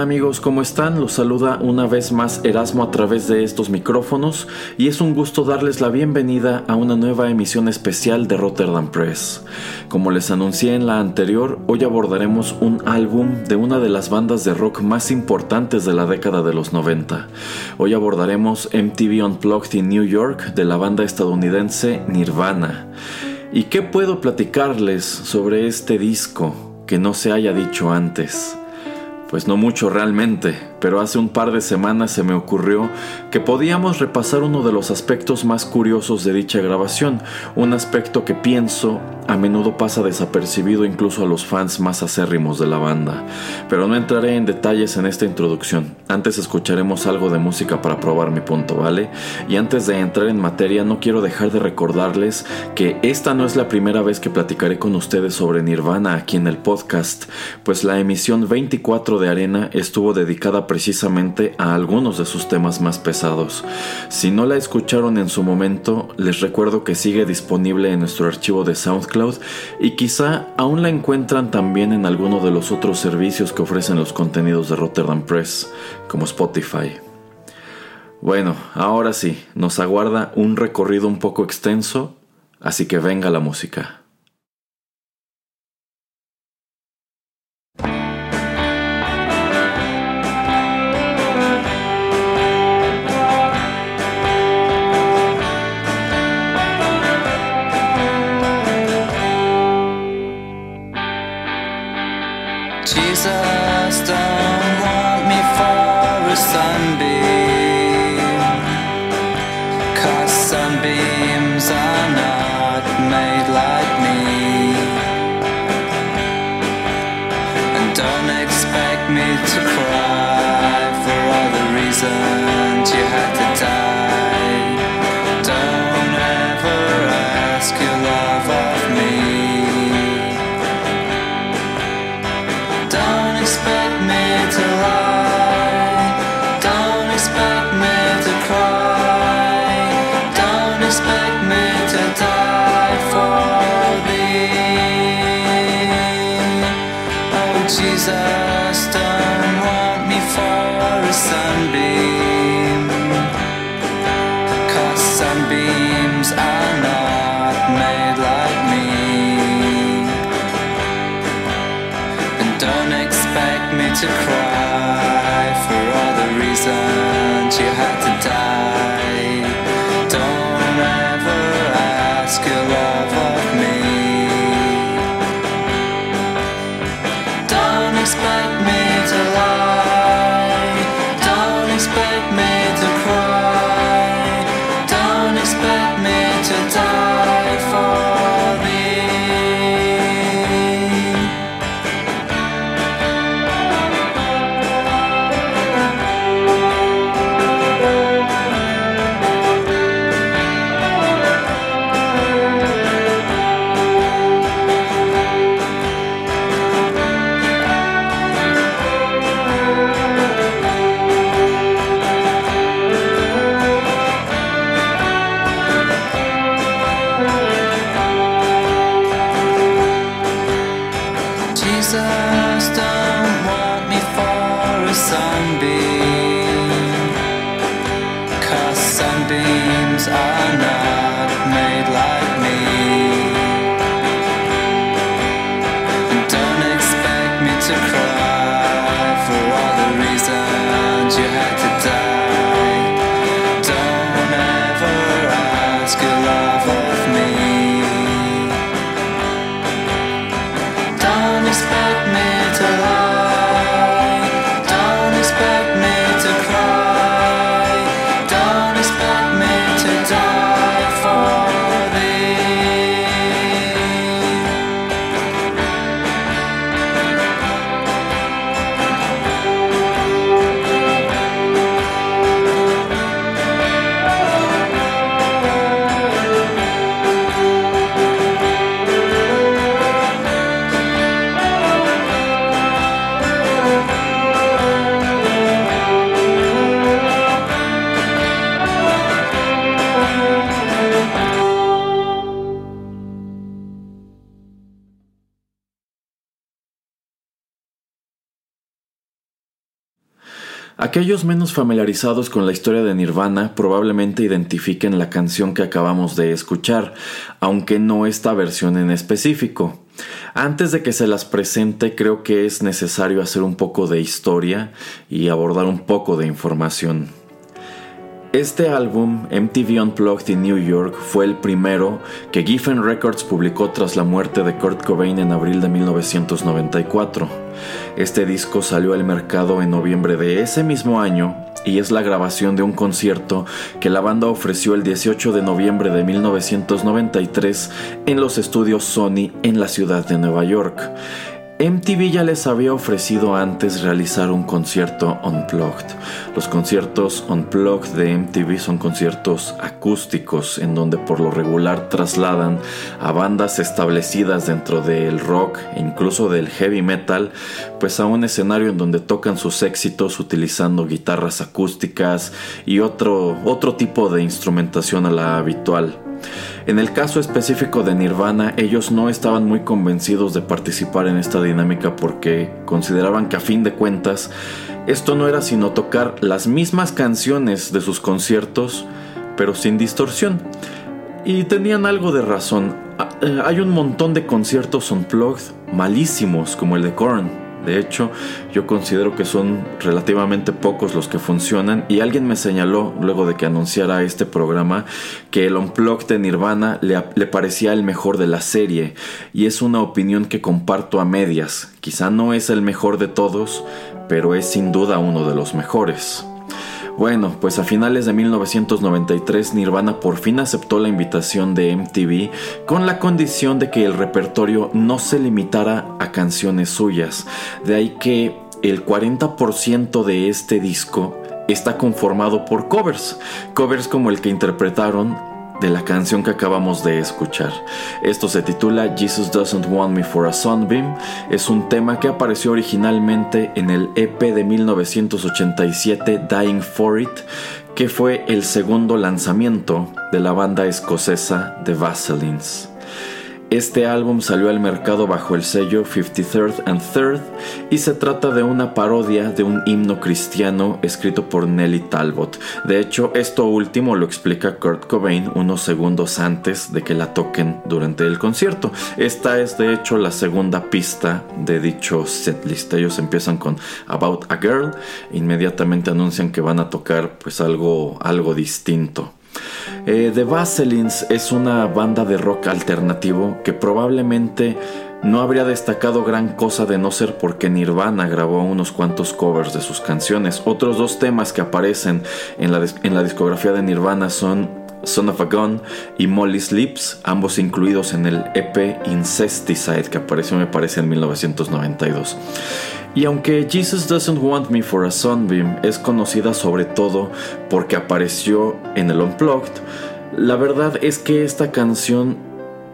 Hola amigos, ¿cómo están? Los saluda una vez más Erasmo a través de estos micrófonos y es un gusto darles la bienvenida a una nueva emisión especial de Rotterdam Press. Como les anuncié en la anterior, hoy abordaremos un álbum de una de las bandas de rock más importantes de la década de los 90. Hoy abordaremos MTV Unplugged in New York de la banda estadounidense Nirvana. ¿Y qué puedo platicarles sobre este disco que no se haya dicho antes? Pues no mucho realmente, pero hace un par de semanas se me ocurrió que podíamos repasar uno de los aspectos más curiosos de dicha grabación, un aspecto que pienso a menudo pasa desapercibido incluso a los fans más acérrimos de la banda. Pero no entraré en detalles en esta introducción, antes escucharemos algo de música para probar mi punto, ¿vale? Y antes de entrar en materia no quiero dejar de recordarles que esta no es la primera vez que platicaré con ustedes sobre Nirvana aquí en el podcast, pues la emisión 24 de Arena estuvo dedicada precisamente a algunos de sus temas más pesados. Si no la escucharon en su momento, les recuerdo que sigue disponible en nuestro archivo de SoundCloud y quizá aún la encuentran también en alguno de los otros servicios que ofrecen los contenidos de Rotterdam Press, como Spotify. Bueno, ahora sí, nos aguarda un recorrido un poco extenso, así que venga la música. to cry for all the reasons. Aquellos menos familiarizados con la historia de Nirvana probablemente identifiquen la canción que acabamos de escuchar, aunque no esta versión en específico. Antes de que se las presente, creo que es necesario hacer un poco de historia y abordar un poco de información. Este álbum, MTV Unplugged in New York, fue el primero que Giffen Records publicó tras la muerte de Kurt Cobain en abril de 1994. Este disco salió al mercado en noviembre de ese mismo año y es la grabación de un concierto que la banda ofreció el 18 de noviembre de 1993 en los estudios Sony en la ciudad de Nueva York. MTV ya les había ofrecido antes realizar un concierto unplugged. Los conciertos unplugged de MTV son conciertos acústicos en donde por lo regular trasladan a bandas establecidas dentro del rock e incluso del heavy metal, pues a un escenario en donde tocan sus éxitos utilizando guitarras acústicas y otro, otro tipo de instrumentación a la habitual. En el caso específico de Nirvana, ellos no estaban muy convencidos de participar en esta dinámica porque consideraban que a fin de cuentas esto no era sino tocar las mismas canciones de sus conciertos, pero sin distorsión. Y tenían algo de razón. Ah, eh, hay un montón de conciertos unplugged malísimos como el de Korn de hecho, yo considero que son relativamente pocos los que funcionan y alguien me señaló luego de que anunciara este programa que el Unplugged de Nirvana le, le, parecía el mejor de la serie y es una opinión que comparto a medias. Quizá no es el mejor de todos, pero es sin duda uno de los mejores. Bueno, pues a finales de 1993 Nirvana por fin aceptó la invitación de MTV con la condición de que el repertorio no se limitara a canciones suyas. De ahí que el 40% de este disco está conformado por covers, covers como el que interpretaron de la canción que acabamos de escuchar. Esto se titula Jesus Doesn't Want Me for a Sunbeam. Es un tema que apareció originalmente en el EP de 1987 Dying for It, que fue el segundo lanzamiento de la banda escocesa The Vaselines. Este álbum salió al mercado bajo el sello 53rd and Third y se trata de una parodia de un himno cristiano escrito por Nelly Talbot. De hecho, esto último lo explica Kurt Cobain unos segundos antes de que la toquen durante el concierto. Esta es de hecho la segunda pista de dicho setlist. Ellos empiezan con About a Girl, inmediatamente anuncian que van a tocar pues algo, algo distinto. Eh, The Vaselines es una banda de rock alternativo que probablemente no habría destacado gran cosa de no ser porque Nirvana grabó unos cuantos covers de sus canciones. Otros dos temas que aparecen en la, en la discografía de Nirvana son Son of a Gun y Molly's Lips, ambos incluidos en el EP Incesticide que apareció me parece en 1992. Y aunque Jesus Doesn't Want Me for a Sunbeam es conocida sobre todo porque apareció en el Unplugged, la verdad es que esta canción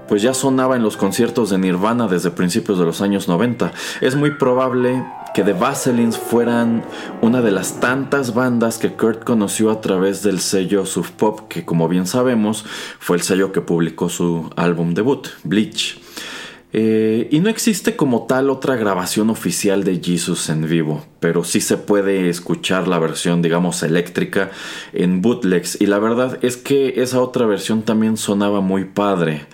pues ya sonaba en los conciertos de Nirvana desde principios de los años 90. Es muy probable que The Vaselines fueran una de las tantas bandas que Kurt conoció a través del sello Sub Pop, que como bien sabemos fue el sello que publicó su álbum debut, Bleach. Eh, y no existe como tal otra grabación oficial de Jesus en vivo, pero sí se puede escuchar la versión, digamos, eléctrica en bootlegs. Y la verdad es que esa otra versión también sonaba muy padre.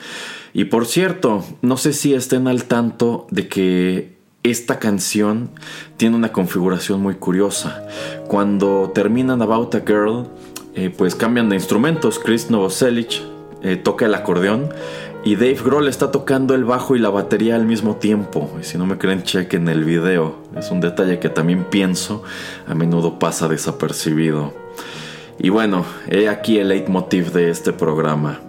Y por cierto, no sé si estén al tanto de que esta canción tiene una configuración muy curiosa. Cuando terminan About a Girl, eh, pues cambian de instrumentos. Chris Novoselic eh, toca el acordeón y Dave Grohl está tocando el bajo y la batería al mismo tiempo. Y si no me creen, chequen el video. Es un detalle que también pienso a menudo pasa desapercibido. Y bueno, he aquí el leitmotiv de este programa.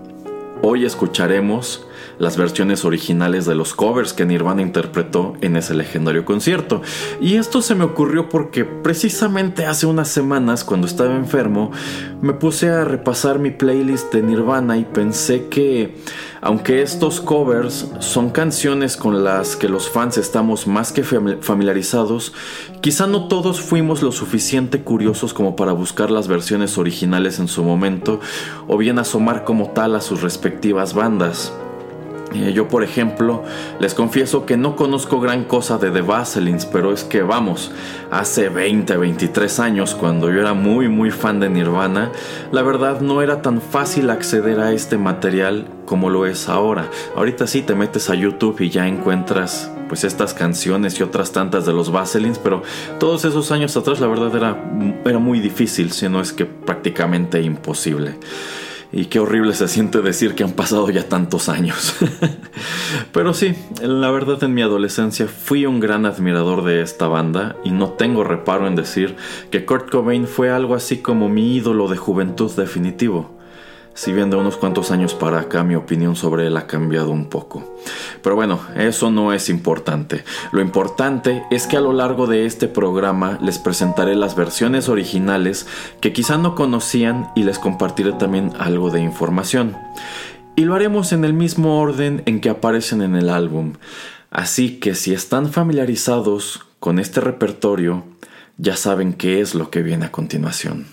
Hoy escucharemos las versiones originales de los covers que Nirvana interpretó en ese legendario concierto. Y esto se me ocurrió porque precisamente hace unas semanas, cuando estaba enfermo, me puse a repasar mi playlist de Nirvana y pensé que, aunque estos covers son canciones con las que los fans estamos más que familiarizados, quizá no todos fuimos lo suficiente curiosos como para buscar las versiones originales en su momento o bien asomar como tal a sus respectivas bandas. Eh, yo, por ejemplo, les confieso que no conozco gran cosa de The Vaselins, pero es que vamos, hace 20, 23 años, cuando yo era muy, muy fan de Nirvana, la verdad no era tan fácil acceder a este material como lo es ahora. Ahorita sí te metes a YouTube y ya encuentras pues estas canciones y otras tantas de los Vaselins, pero todos esos años atrás la verdad era, era muy difícil, si no es que prácticamente imposible. Y qué horrible se siente decir que han pasado ya tantos años. Pero sí, la verdad en mi adolescencia fui un gran admirador de esta banda y no tengo reparo en decir que Kurt Cobain fue algo así como mi ídolo de juventud definitivo si bien de unos cuantos años para acá mi opinión sobre él ha cambiado un poco. Pero bueno, eso no es importante. Lo importante es que a lo largo de este programa les presentaré las versiones originales que quizá no conocían y les compartiré también algo de información. Y lo haremos en el mismo orden en que aparecen en el álbum. Así que si están familiarizados con este repertorio, ya saben qué es lo que viene a continuación.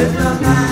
pueblos más.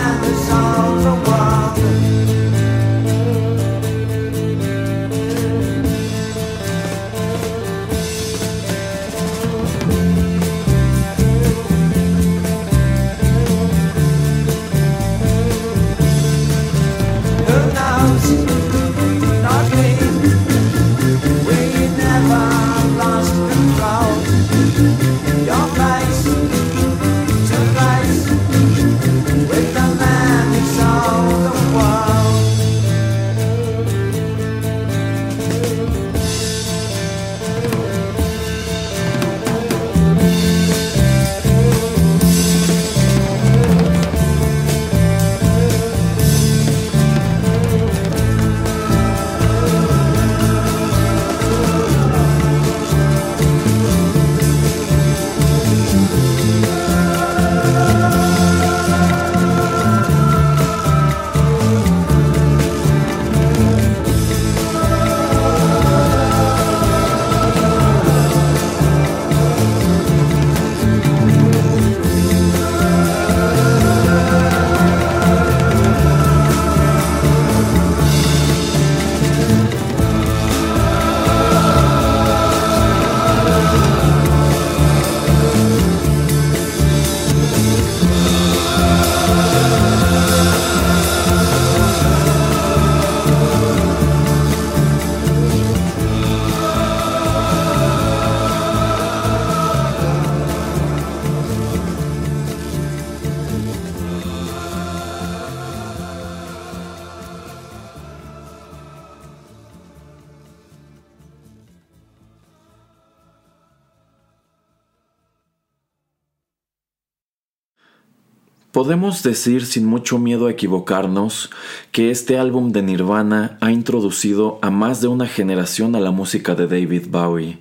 Podemos decir sin mucho miedo a equivocarnos que este álbum de Nirvana ha introducido a más de una generación a la música de David Bowie.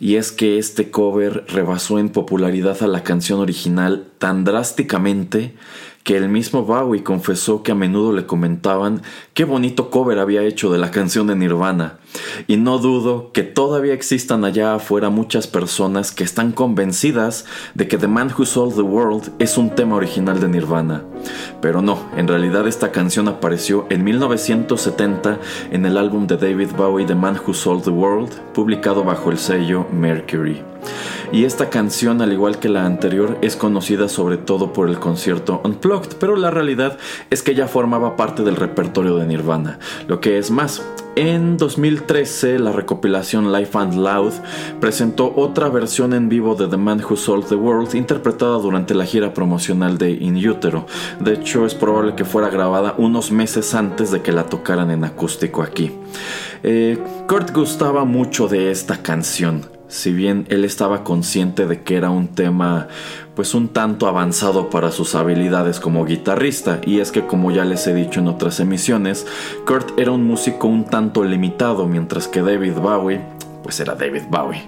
Y es que este cover rebasó en popularidad a la canción original tan drásticamente que el mismo Bowie confesó que a menudo le comentaban qué bonito cover había hecho de la canción de Nirvana. Y no dudo que todavía existan allá afuera muchas personas que están convencidas de que The Man Who Sold the World es un tema original de Nirvana. Pero no, en realidad esta canción apareció en 1970 en el álbum de David Bowie The Man Who Sold the World, publicado bajo el sello Mercury. Y esta canción, al igual que la anterior, es conocida sobre todo por el concierto Unplugged, pero la realidad es que ya formaba parte del repertorio de Nirvana. Lo que es más, en 2013, la recopilación Life and Loud presentó otra versión en vivo de The Man Who Sold the World, interpretada durante la gira promocional de In Utero. De hecho, es probable que fuera grabada unos meses antes de que la tocaran en acústico aquí. Eh, Kurt gustaba mucho de esta canción si bien él estaba consciente de que era un tema pues un tanto avanzado para sus habilidades como guitarrista y es que como ya les he dicho en otras emisiones, Kurt era un músico un tanto limitado mientras que David Bowie pues era David Bowie.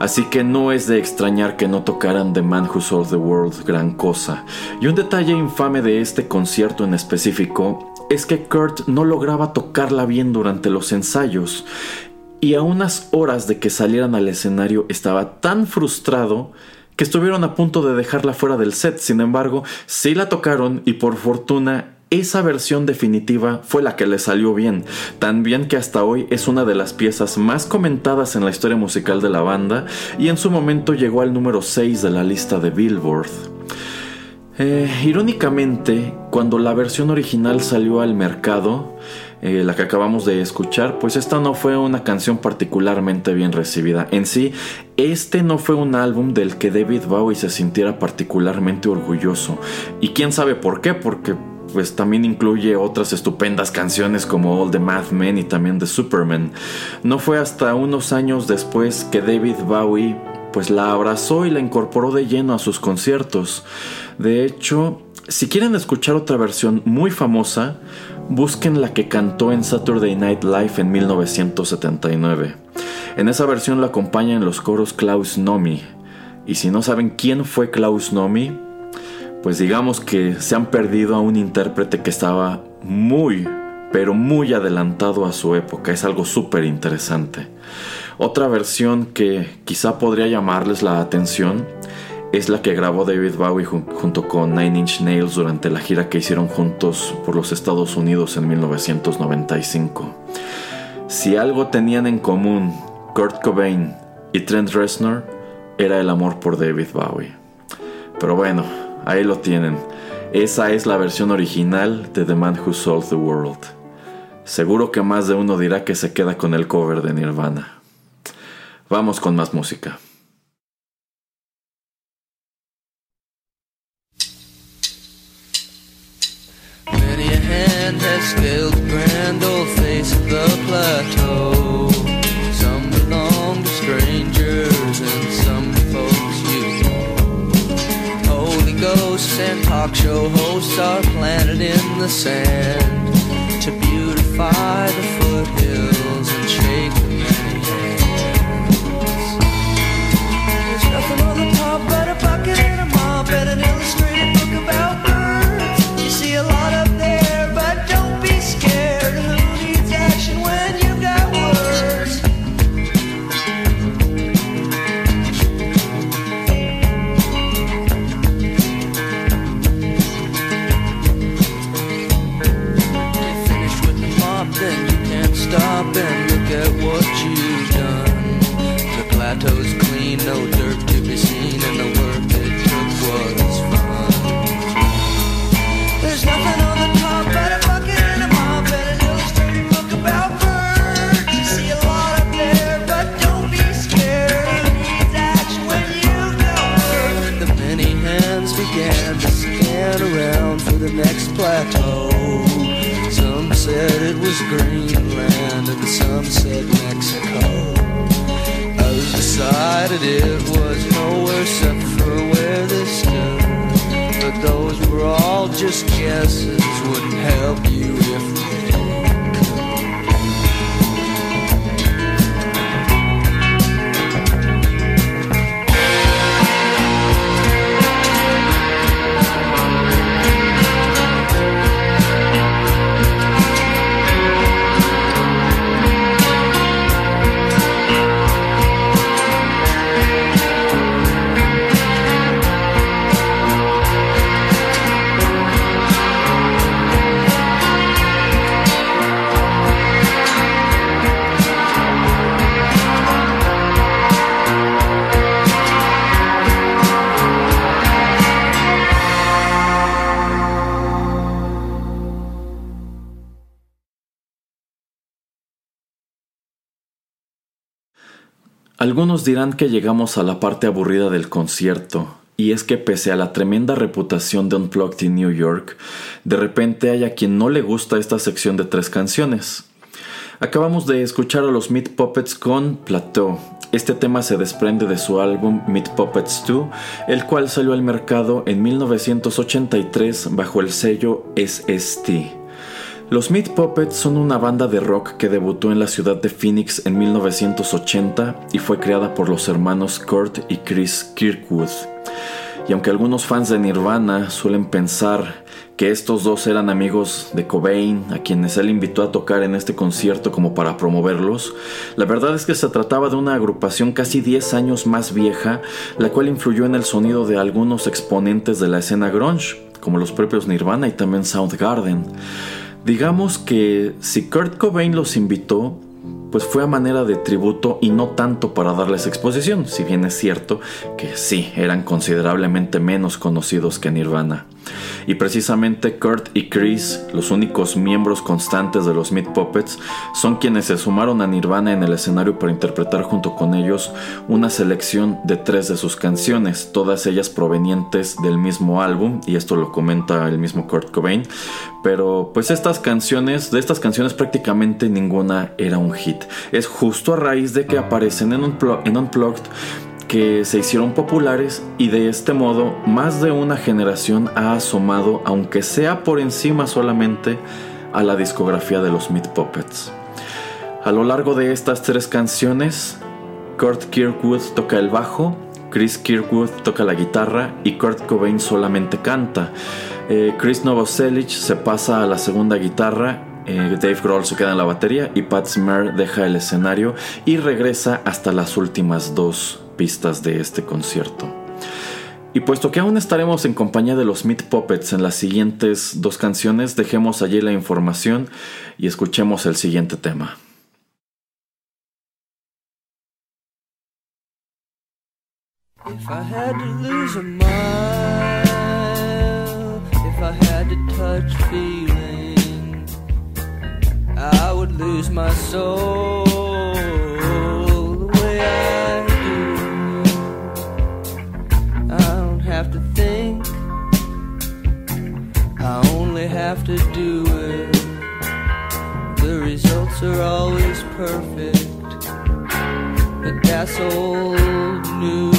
Así que no es de extrañar que no tocaran The Man Who Sold the World gran cosa. Y un detalle infame de este concierto en específico es que Kurt no lograba tocarla bien durante los ensayos y a unas horas de que salieran al escenario estaba tan frustrado que estuvieron a punto de dejarla fuera del set. Sin embargo, sí la tocaron y por fortuna esa versión definitiva fue la que le salió bien, tan bien que hasta hoy es una de las piezas más comentadas en la historia musical de la banda y en su momento llegó al número 6 de la lista de Billboard. Eh, irónicamente, cuando la versión original salió al mercado, eh, la que acabamos de escuchar, pues esta no fue una canción particularmente bien recibida. En sí, este no fue un álbum del que David Bowie se sintiera particularmente orgulloso. Y quién sabe por qué, porque pues también incluye otras estupendas canciones como All the Math Men y también The Superman. No fue hasta unos años después que David Bowie pues la abrazó y la incorporó de lleno a sus conciertos. De hecho, si quieren escuchar otra versión muy famosa, busquen la que cantó en Saturday Night Live en 1979. En esa versión la acompañan los coros Klaus Nomi. Y si no saben quién fue Klaus Nomi, pues digamos que se han perdido a un intérprete que estaba muy, pero muy adelantado a su época. Es algo súper interesante. Otra versión que quizá podría llamarles la atención es la que grabó David Bowie junto con Nine Inch Nails durante la gira que hicieron juntos por los Estados Unidos en 1995. Si algo tenían en común Kurt Cobain y Trent Reznor, era el amor por David Bowie. Pero bueno, ahí lo tienen. Esa es la versión original de The Man Who Sold the World. Seguro que más de uno dirá que se queda con el cover de Nirvana. Vamos con más música. Scaled the grand old face of the plateau. Some belong to strangers and some folks you know. Holy ghosts and talk show hosts are planted in the sand to beautify the decided it was no worse, except for where this stood. But those were all just guesses, wouldn't help you if Algunos dirán que llegamos a la parte aburrida del concierto, y es que pese a la tremenda reputación de Unplugged in New York, de repente hay a quien no le gusta esta sección de tres canciones. Acabamos de escuchar a los Meat Puppets con Plateau. Este tema se desprende de su álbum Meat Puppets 2, el cual salió al mercado en 1983 bajo el sello SST. Los Meat Puppets son una banda de rock que debutó en la ciudad de Phoenix en 1980 y fue creada por los hermanos Kurt y Chris Kirkwood. Y aunque algunos fans de Nirvana suelen pensar que estos dos eran amigos de Cobain, a quienes él invitó a tocar en este concierto como para promoverlos, la verdad es que se trataba de una agrupación casi 10 años más vieja, la cual influyó en el sonido de algunos exponentes de la escena grunge, como los propios Nirvana y también Soundgarden. Digamos que si Kurt Cobain los invitó, pues fue a manera de tributo y no tanto para darles exposición, si bien es cierto que sí, eran considerablemente menos conocidos que Nirvana. Y precisamente Kurt y Chris, los únicos miembros constantes de los Meat Puppets, son quienes se sumaron a Nirvana en el escenario para interpretar junto con ellos una selección de tres de sus canciones, todas ellas provenientes del mismo álbum, y esto lo comenta el mismo Kurt Cobain. Pero pues estas canciones, de estas canciones prácticamente ninguna era un hit. Es justo a raíz de que aparecen en, en Unplugged que se hicieron populares y de este modo más de una generación ha asomado, aunque sea por encima solamente, a la discografía de los Meat Puppets. A lo largo de estas tres canciones, Kurt Kirkwood toca el bajo, Chris Kirkwood toca la guitarra y Kurt Cobain solamente canta. Eh, Chris Novoselic se pasa a la segunda guitarra eh, Dave Grohl se queda en la batería y Pat Smear deja el escenario y regresa hasta las últimas dos pistas de este concierto. Y puesto que aún estaremos en compañía de los Meat Puppets en las siguientes dos canciones, dejemos allí la información y escuchemos el siguiente tema. If I had to lose a mile, if I had to touch feeling, I would lose my soul I only have to do it. The results are always perfect, but that's old news.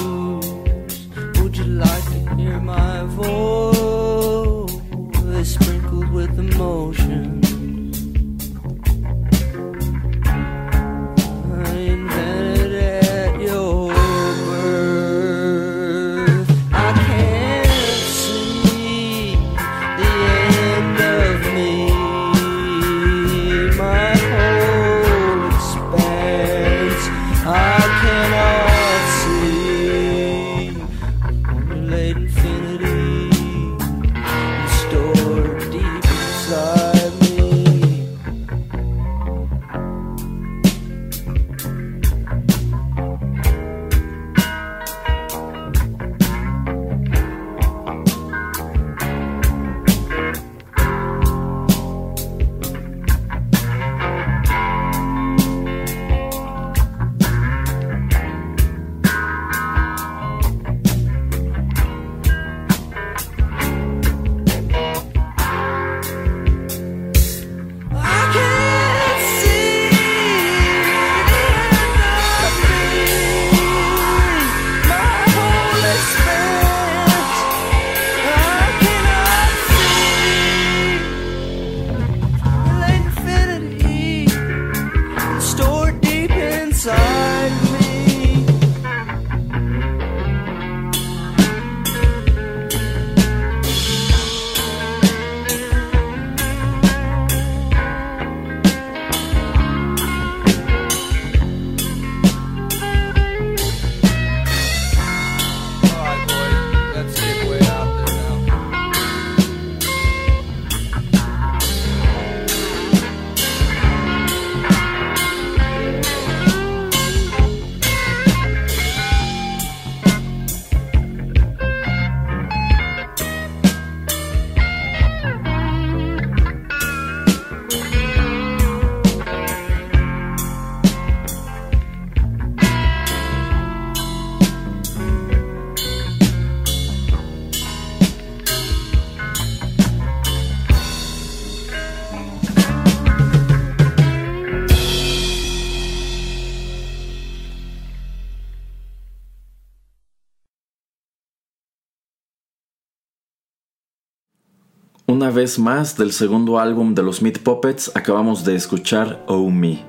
Una vez más del segundo álbum de los Meat Puppets acabamos de escuchar Oh Me,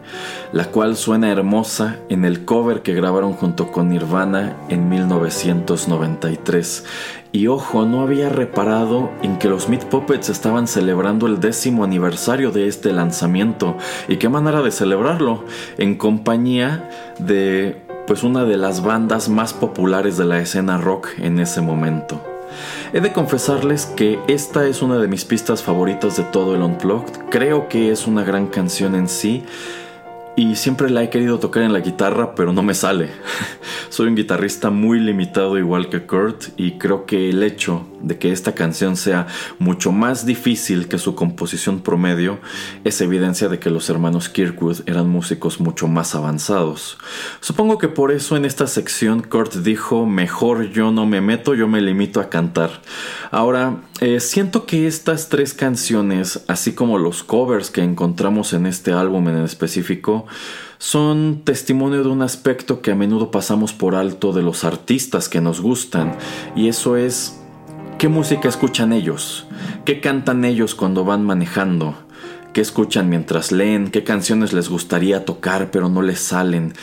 la cual suena hermosa en el cover que grabaron junto con Nirvana en 1993. Y ojo, no había reparado en que los Meat Puppets estaban celebrando el décimo aniversario de este lanzamiento. Y qué manera de celebrarlo, en compañía de pues una de las bandas más populares de la escena rock en ese momento. He de confesarles que esta es una de mis pistas favoritas de todo el Unplugged. Creo que es una gran canción en sí y siempre la he querido tocar en la guitarra, pero no me sale. Soy un guitarrista muy limitado igual que Kurt y creo que el hecho de que esta canción sea mucho más difícil que su composición promedio es evidencia de que los hermanos Kirkwood eran músicos mucho más avanzados. Supongo que por eso en esta sección Kurt dijo, mejor yo no me meto, yo me limito a cantar. Ahora, eh, siento que estas tres canciones, así como los covers que encontramos en este álbum en específico, son testimonio de un aspecto que a menudo pasamos por alto de los artistas que nos gustan, y eso es qué música escuchan ellos, qué cantan ellos cuando van manejando, qué escuchan mientras leen, qué canciones les gustaría tocar pero no les salen,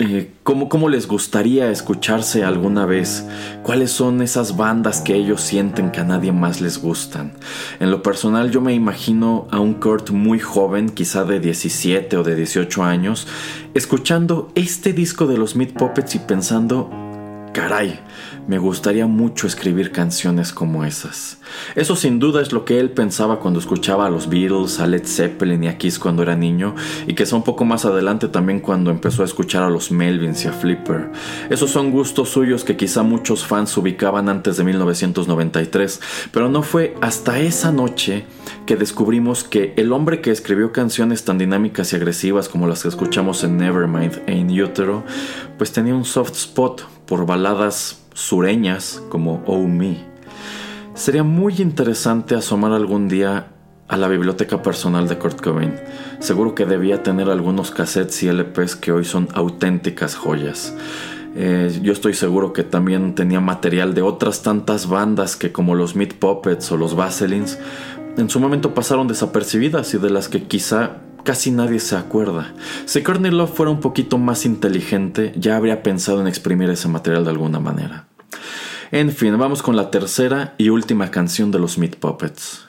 eh, ¿cómo, les gustaría escucharse alguna vez? ¿Cuáles son esas bandas que ellos sienten que a nadie más les gustan? En lo personal yo me imagino a un Kurt muy joven, quizá de 17 o de 18 años, escuchando este disco de los Meat Puppets y pensando, caray, me gustaría mucho escribir canciones como esas. Eso sin duda es lo que él pensaba cuando escuchaba a los Beatles, a Led Zeppelin y a Kiss cuando era niño, y que un poco más adelante también cuando empezó a escuchar a los Melvins y a Flipper. Esos son gustos suyos que quizá muchos fans ubicaban antes de 1993, pero no fue hasta esa noche que descubrimos que el hombre que escribió canciones tan dinámicas y agresivas como las que escuchamos en Nevermind e In Utero, pues tenía un soft spot por baladas sureñas como Oh Me. Sería muy interesante asomar algún día a la biblioteca personal de Kurt Cobain. Seguro que debía tener algunos cassettes y LPs que hoy son auténticas joyas. Eh, yo estoy seguro que también tenía material de otras tantas bandas que como los Meat Puppets o los Vaselines en su momento pasaron desapercibidas y de las que quizá casi nadie se acuerda. Si Courtney Love fuera un poquito más inteligente, ya habría pensado en exprimir ese material de alguna manera. En fin, vamos con la tercera y última canción de los Meat Puppets.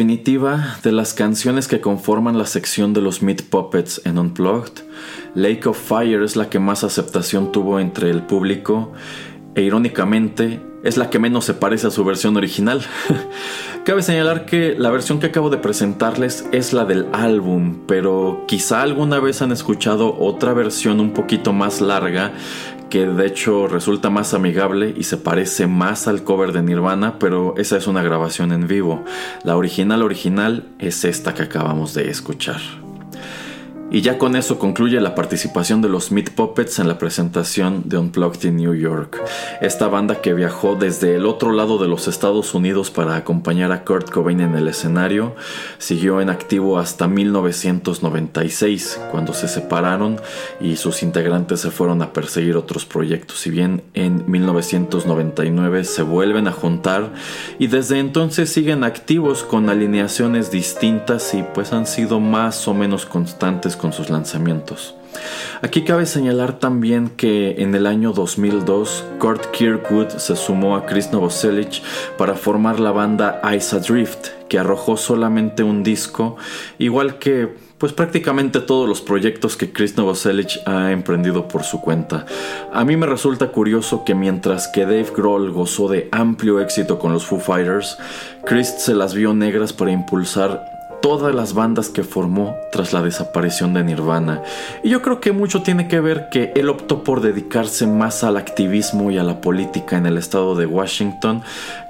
Definitiva, de las canciones que conforman la sección de los Meat Puppets en Unplugged, Lake of Fire es la que más aceptación tuvo entre el público e irónicamente es la que menos se parece a su versión original. Cabe señalar que la versión que acabo de presentarles es la del álbum, pero quizá alguna vez han escuchado otra versión un poquito más larga que de hecho resulta más amigable y se parece más al cover de Nirvana, pero esa es una grabación en vivo. La original original es esta que acabamos de escuchar. Y ya con eso concluye la participación de los Meat Puppets en la presentación de Unplugged in New York, esta banda que viajó desde el otro lado de los Estados Unidos para acompañar a Kurt Cobain en el escenario, siguió en activo hasta 1996, cuando se separaron y sus integrantes se fueron a perseguir otros proyectos. Si bien en 1999 se vuelven a juntar y desde entonces siguen activos con alineaciones distintas y pues han sido más o menos constantes con sus lanzamientos. Aquí cabe señalar también que en el año 2002 Kurt Kirkwood se sumó a Chris Novoselic para formar la banda Ice Adrift, que arrojó solamente un disco, igual que pues prácticamente todos los proyectos que Chris Novoselic ha emprendido por su cuenta. A mí me resulta curioso que mientras que Dave Grohl gozó de amplio éxito con los Foo Fighters, Chris se las vio negras para impulsar todas las bandas que formó tras la desaparición de Nirvana. Y yo creo que mucho tiene que ver que él optó por dedicarse más al activismo y a la política en el estado de Washington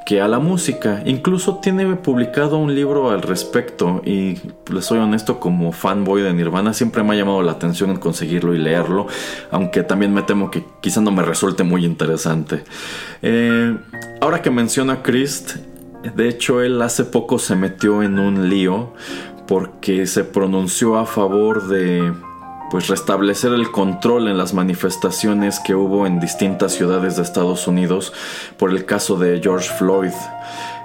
que a la música. Incluso tiene publicado un libro al respecto y les soy honesto como fanboy de Nirvana siempre me ha llamado la atención en conseguirlo y leerlo, aunque también me temo que quizá no me resulte muy interesante. Eh, ahora que menciona Christ, de hecho, él hace poco se metió en un lío porque se pronunció a favor de pues restablecer el control en las manifestaciones que hubo en distintas ciudades de Estados Unidos por el caso de George Floyd.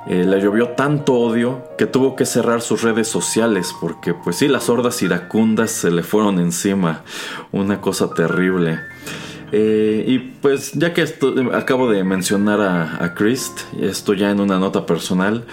Eh, le llovió tanto odio que tuvo que cerrar sus redes sociales porque pues sí, las hordas iracundas se le fueron encima. Una cosa terrible. Eh, y pues ya que esto, acabo de mencionar a, a Christ, esto ya en una nota personal,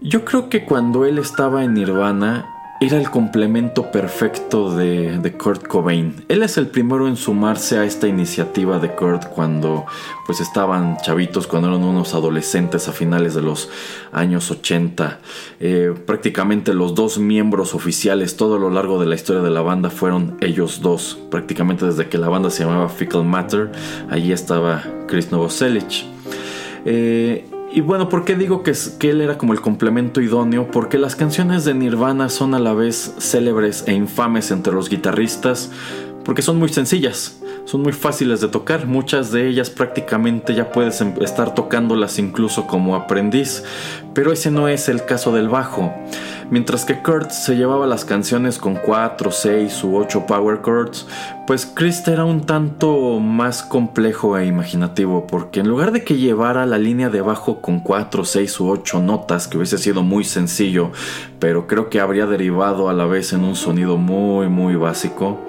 yo creo que cuando él estaba en Nirvana, era el complemento perfecto de, Kurt Cobain. Él es el primero en sumarse a esta iniciativa de Kurt cuando pues estaban chavitos, cuando eran unos adolescentes a finales de los años 80. Eh, prácticamente los dos miembros oficiales todo lo largo de la historia de la banda fueron ellos dos. Prácticamente desde que la banda se llamaba Fickle Matter, allí estaba Chris Novoselic. Eh, y bueno, ¿por qué digo que, que, él era como el complemento idóneo? Porque las canciones de Nirvana son a la vez célebres e infames entre los guitarristas, porque son muy sencillas, son muy fáciles de tocar, muchas de ellas prácticamente ya puedes em, estar tocándolas incluso como aprendiz, pero ese no es el caso del bajo. Mientras que Kurt se llevaba las canciones con 4, 6 u 8 power chords, pues Chris era un tanto más complejo e imaginativo, porque en lugar de que llevara la línea de bajo con 4, 6 u 8 notas, que hubiese sido muy sencillo, pero creo que habría derivado a la vez en un sonido muy muy básico,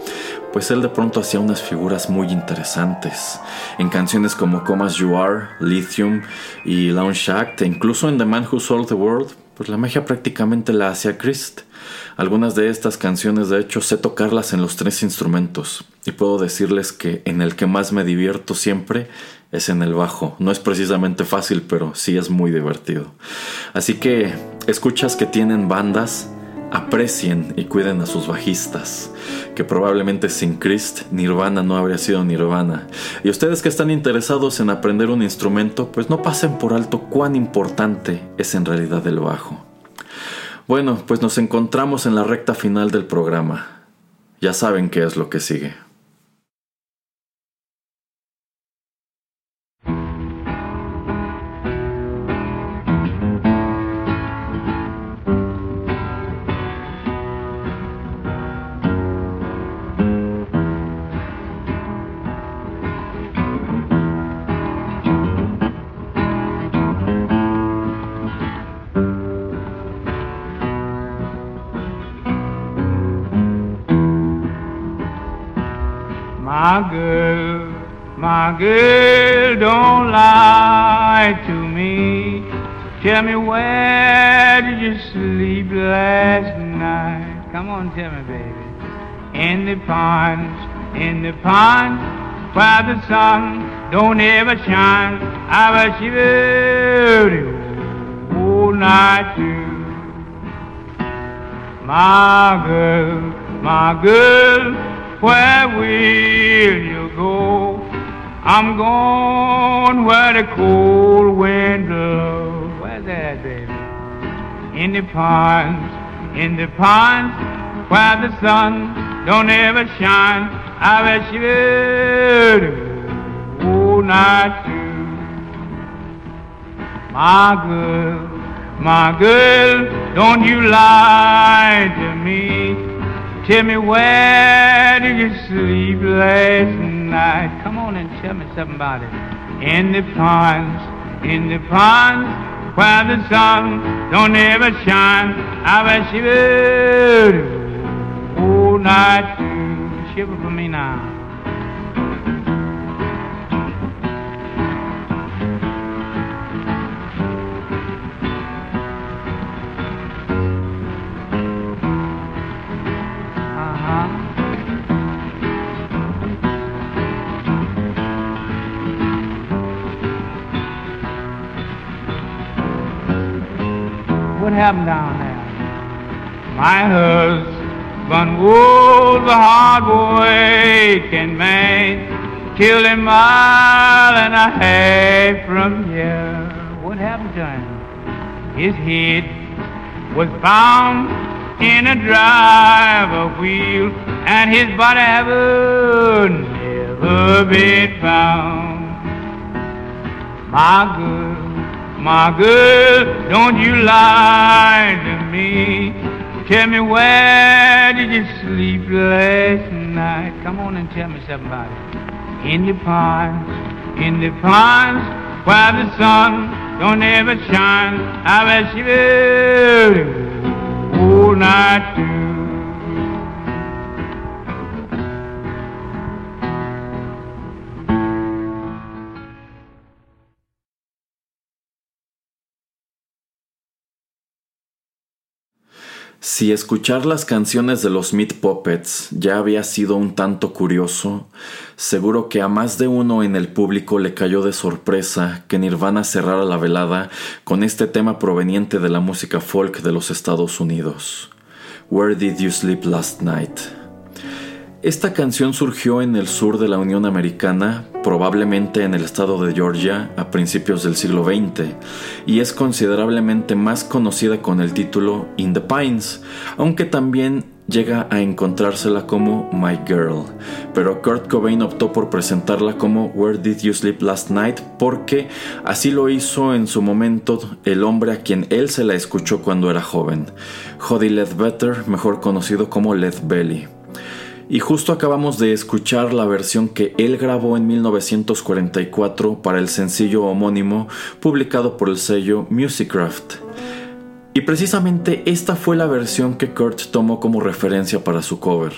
pues él de pronto hacía unas figuras muy interesantes. En canciones como Come As You Are, Lithium y Launch Act, e incluso en The Man Who Sold the World, pues la magia prácticamente la hacía Christ. Algunas de estas canciones de hecho sé tocarlas en los tres instrumentos y puedo decirles que en el que más me divierto siempre es en el bajo. No es precisamente fácil, pero sí es muy divertido. Así que escuchas que tienen bandas, aprecien y cuiden a sus bajistas, que probablemente sin Christ Nirvana no habría sido Nirvana. Y ustedes que están interesados en aprender un instrumento, pues no pasen por alto cuán importante es en realidad el bajo. Bueno, pues nos encontramos en la recta final del programa. Ya saben qué es lo que sigue. My girl, my girl, don't lie to me. Tell me where did you sleep last night? Come on, tell me, baby. In the pond, in the pond, where the sun don't ever shine. I you would all night too. My girl, my girl, where will you go? I'm going where the cold wind blows. Where's that, baby? In the pines, in the pines, where the sun don't ever shine. I bet you would all night too. My girl, my girl, don't you lie to me. Tell me where did you sleep last night? Come on and tell me something about it. In the pines, in the pines, where the sun don't ever shine. I she would all night. Shiver for me now. Happened down there? My husband was a hard-working man, killed a mile and a half from here. What happened to him? His head was bound in a driver wheel, and his body ever never been found. My girl, my girl, don't you lie to me. Tell me where did you sleep last night? Come on and tell me something about. In the pines, in the pines, where the sun don't ever shine. I bet you all night too. Si escuchar las canciones de los Meat Puppets ya había sido un tanto curioso, seguro que a más de uno en el público le cayó de sorpresa que Nirvana cerrara la velada con este tema proveniente de la música folk de los Estados Unidos. Where Did You Sleep Last Night? Esta canción surgió en el sur de la Unión Americana, probablemente en el estado de Georgia, a principios del siglo XX, y es considerablemente más conocida con el título In the Pines, aunque también llega a encontrársela como My Girl, pero Kurt Cobain optó por presentarla como Where Did You Sleep Last Night porque así lo hizo en su momento el hombre a quien él se la escuchó cuando era joven, Jody Ledbetter, mejor conocido como Led Belly. Y justo acabamos de escuchar la versión que él grabó en 1944 para el sencillo homónimo publicado por el sello Musicraft. Y precisamente esta fue la versión que Kurt tomó como referencia para su cover,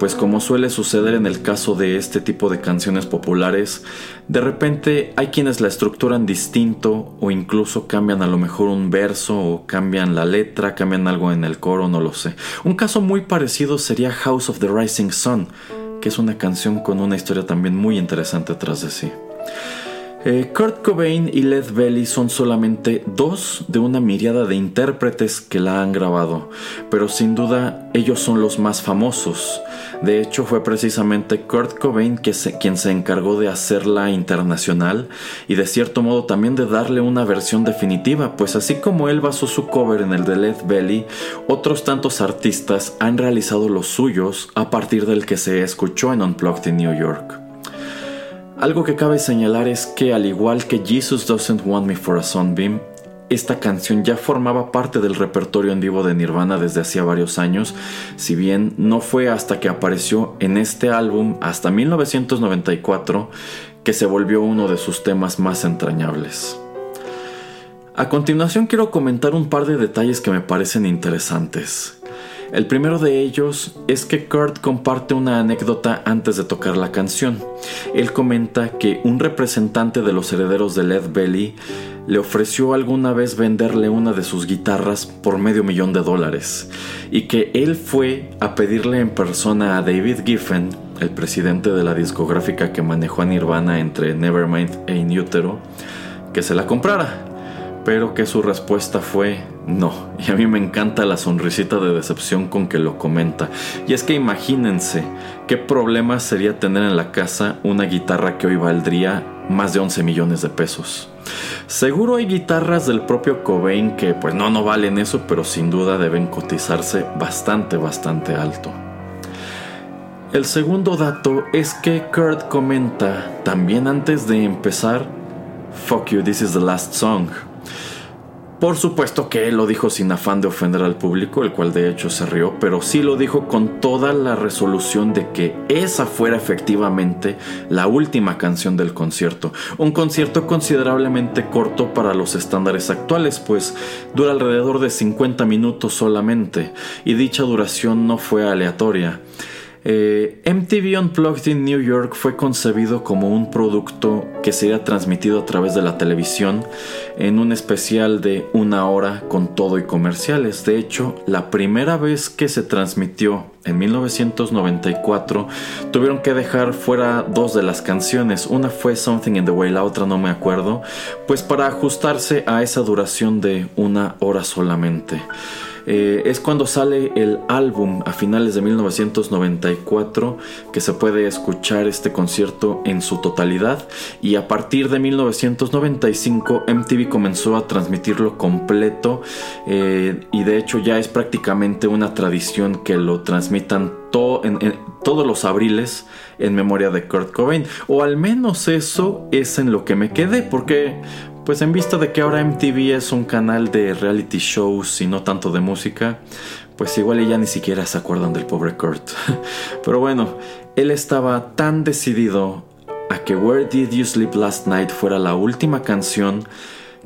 pues como suele suceder en el caso de este tipo de canciones populares, de repente hay quienes la estructuran distinto o incluso cambian a lo mejor un verso o cambian la letra, cambian algo en el coro, no lo sé. Un caso muy parecido sería House of the Rising Sun, que es una canción con una historia también muy interesante tras de sí. Eh, Kurt Cobain y Led Belly son solamente dos de una miriada de intérpretes que la han grabado, pero sin duda ellos son los más famosos. De hecho, fue precisamente Kurt Cobain quien se encargó de hacerla internacional y de cierto modo también de darle una versión definitiva, pues así como él basó su cover en el de Led Belly, otros tantos artistas han realizado los suyos a partir del que se escuchó en Unplugged in New York. Algo que cabe señalar es que al igual que Jesus Doesn't Want Me for a Sunbeam, esta canción ya formaba parte del repertorio en vivo de Nirvana desde hacía varios años, si bien no fue hasta que apareció en este álbum hasta 1994 que se volvió uno de sus temas más entrañables. A continuación quiero comentar un par de detalles que me parecen interesantes. El primero de ellos es que Kurt comparte una anécdota antes de tocar la canción. Él comenta que un representante de los herederos de Led Belly le ofreció alguna vez venderle una de sus guitarras por medio millón de dólares y que él fue a pedirle en persona a David Giffen el presidente de la discográfica que manejó a Nirvana entre Nevermind e In Utero, que se la comprara, pero que su respuesta fue no. Y a mí me encanta la sonrisita de decepción con que lo comenta. Y es que imagínense qué problema sería tener en la casa una guitarra que hoy valdría más de 11 millones de pesos. Seguro hay guitarras del propio Cobain que pues no, no valen eso, pero sin duda deben cotizarse bastante, bastante alto. El segundo dato es que Kurt comenta, también antes de empezar, Fuck you, this is the last song. Por supuesto que él lo dijo sin afán de ofender al público, el cual de hecho se rió, pero sí lo dijo con toda la resolución de que esa fuera efectivamente la última canción del concierto. Un concierto considerablemente corto para los estándares actuales, pues dura alrededor de 50 minutos solamente, y dicha duración no fue aleatoria. Eh, MTV Unplugged in New York fue concebido como un producto que sería transmitido a través de la televisión en un especial de una hora con todo y comerciales. De hecho, la primera vez que se transmitió en 1994 tuvieron que dejar fuera dos de las canciones. Una fue Something in the Way, la otra no me acuerdo, pues para ajustarse a esa duración de una hora solamente. Eh, es cuando sale el álbum a finales de 1994 que se puede escuchar este concierto en su totalidad. Y a partir de 1995 MTV comenzó a transmitirlo completo eh, y de hecho ya es prácticamente una tradición que lo transmitan en, todos los abriles en memoria de Kurt Cobain. O al menos eso es en lo que me quedé porque pues en vista de que ahora MTV es un canal de reality shows y no tanto de música, pues igual ya ni siquiera se acuerdan del pobre Kurt. Pero bueno, él estaba tan decidido a que Where Did You Sleep Last Night fuera la última canción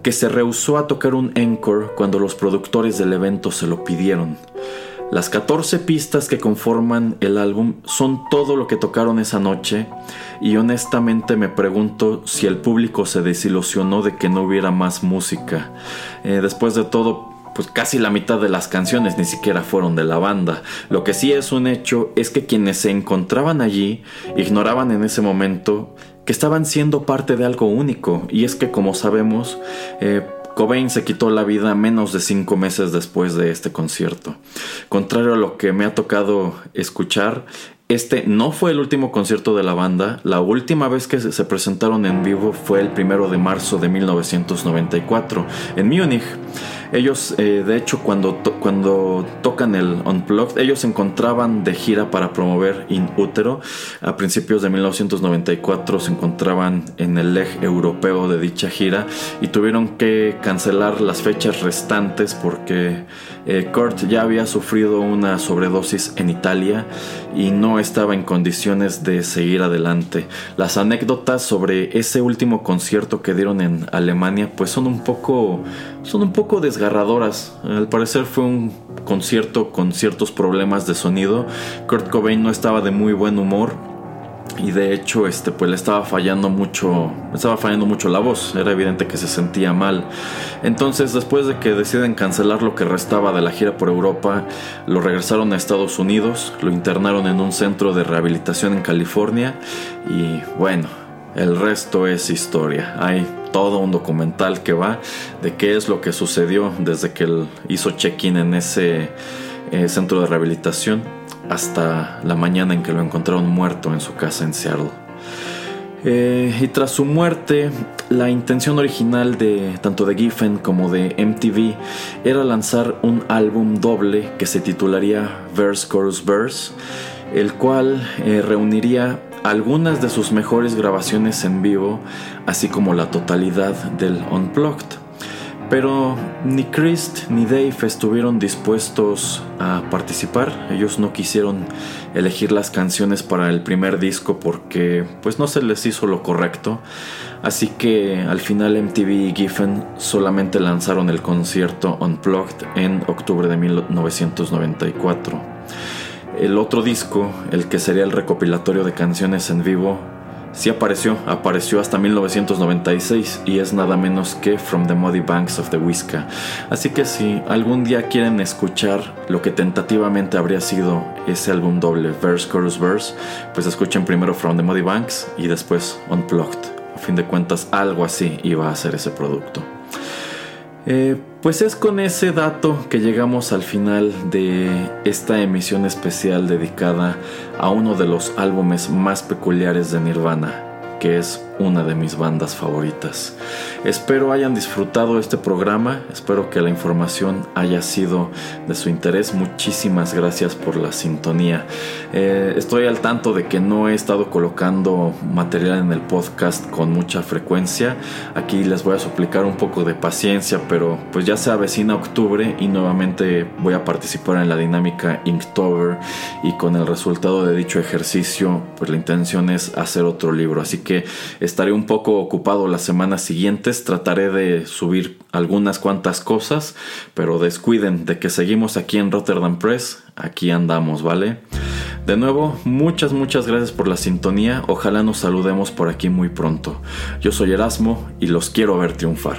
que se rehusó a tocar un encore cuando los productores del evento se lo pidieron. Las 14 pistas que conforman el álbum son todo lo que tocaron esa noche y honestamente me pregunto si el público se desilusionó de que no hubiera más música. Eh, después de todo, pues casi la mitad de las canciones ni siquiera fueron de la banda. Lo que sí es un hecho es que quienes se encontraban allí ignoraban en ese momento que estaban siendo parte de algo único y es que como sabemos eh, Cobain se quitó la vida menos de cinco meses después de este concierto. Contrario a lo que me ha tocado escuchar, este no fue el último concierto de la banda. La última vez que se presentaron en vivo fue el primero de marzo de 1994 en Múnich. Ellos, eh, de hecho, cuando, cuando tocan el Unplugged, ellos se encontraban de gira para promover In Utero. A principios de 1994 se encontraban en el eje europeo de dicha gira y tuvieron que cancelar las fechas restantes porque eh, Kurt ya había sufrido una sobredosis en Italia y no estaba en condiciones de seguir adelante. Las anécdotas sobre ese último concierto que dieron en Alemania pues son un poco son un poco desgarradoras. Al parecer fue un concierto con ciertos problemas de sonido. Kurt Cobain no estaba de muy buen humor y de hecho este pues le estaba fallando mucho estaba fallando mucho la voz. Era evidente que se sentía mal. Entonces después de que deciden cancelar lo que restaba de la gira por Europa lo regresaron a Estados Unidos lo internaron en un centro de rehabilitación en California y bueno el resto es historia. Hay todo un documental que va de qué es lo que sucedió desde que él hizo check-in en ese eh, centro de rehabilitación hasta la mañana en que lo encontraron muerto en su casa en Seattle. Eh, y tras su muerte, la intención original de tanto de Giffen como de MTV era lanzar un álbum doble que se titularía Verse Chorus Verse, el cual eh, reuniría algunas de sus mejores grabaciones en vivo, así como la totalidad del Unplugged. Pero ni Chris ni Dave estuvieron dispuestos a participar. Ellos no quisieron elegir las canciones para el primer disco porque pues no se les hizo lo correcto. Así que al final MTV y Giffen solamente lanzaron el concierto Unplugged en octubre de 1994. El otro disco, el que sería el recopilatorio de canciones en vivo, Sí apareció, apareció hasta 1996 y es nada menos que From the Muddy Banks of the Whiska. Así que si algún día quieren escuchar lo que tentativamente habría sido ese álbum doble, Verse, Chorus, Verse, pues escuchen primero From the Muddy Banks y después Unplugged. A fin de cuentas, algo así iba a ser ese producto. Eh, pues es con ese dato que llegamos al final de esta emisión especial dedicada a uno de los álbumes más peculiares de Nirvana, que es una de mis bandas favoritas. Espero hayan disfrutado este programa, espero que la información haya sido de su interés. Muchísimas gracias por la sintonía. Eh, estoy al tanto de que no he estado colocando material en el podcast con mucha frecuencia. Aquí les voy a suplicar un poco de paciencia, pero pues ya se avecina octubre y nuevamente voy a participar en la dinámica Inktober y con el resultado de dicho ejercicio, pues la intención es hacer otro libro. Así que Estaré un poco ocupado las semanas siguientes, trataré de subir algunas cuantas cosas, pero descuiden de que seguimos aquí en Rotterdam Press, aquí andamos, ¿vale? De nuevo, muchas, muchas gracias por la sintonía, ojalá nos saludemos por aquí muy pronto. Yo soy Erasmo y los quiero ver triunfar.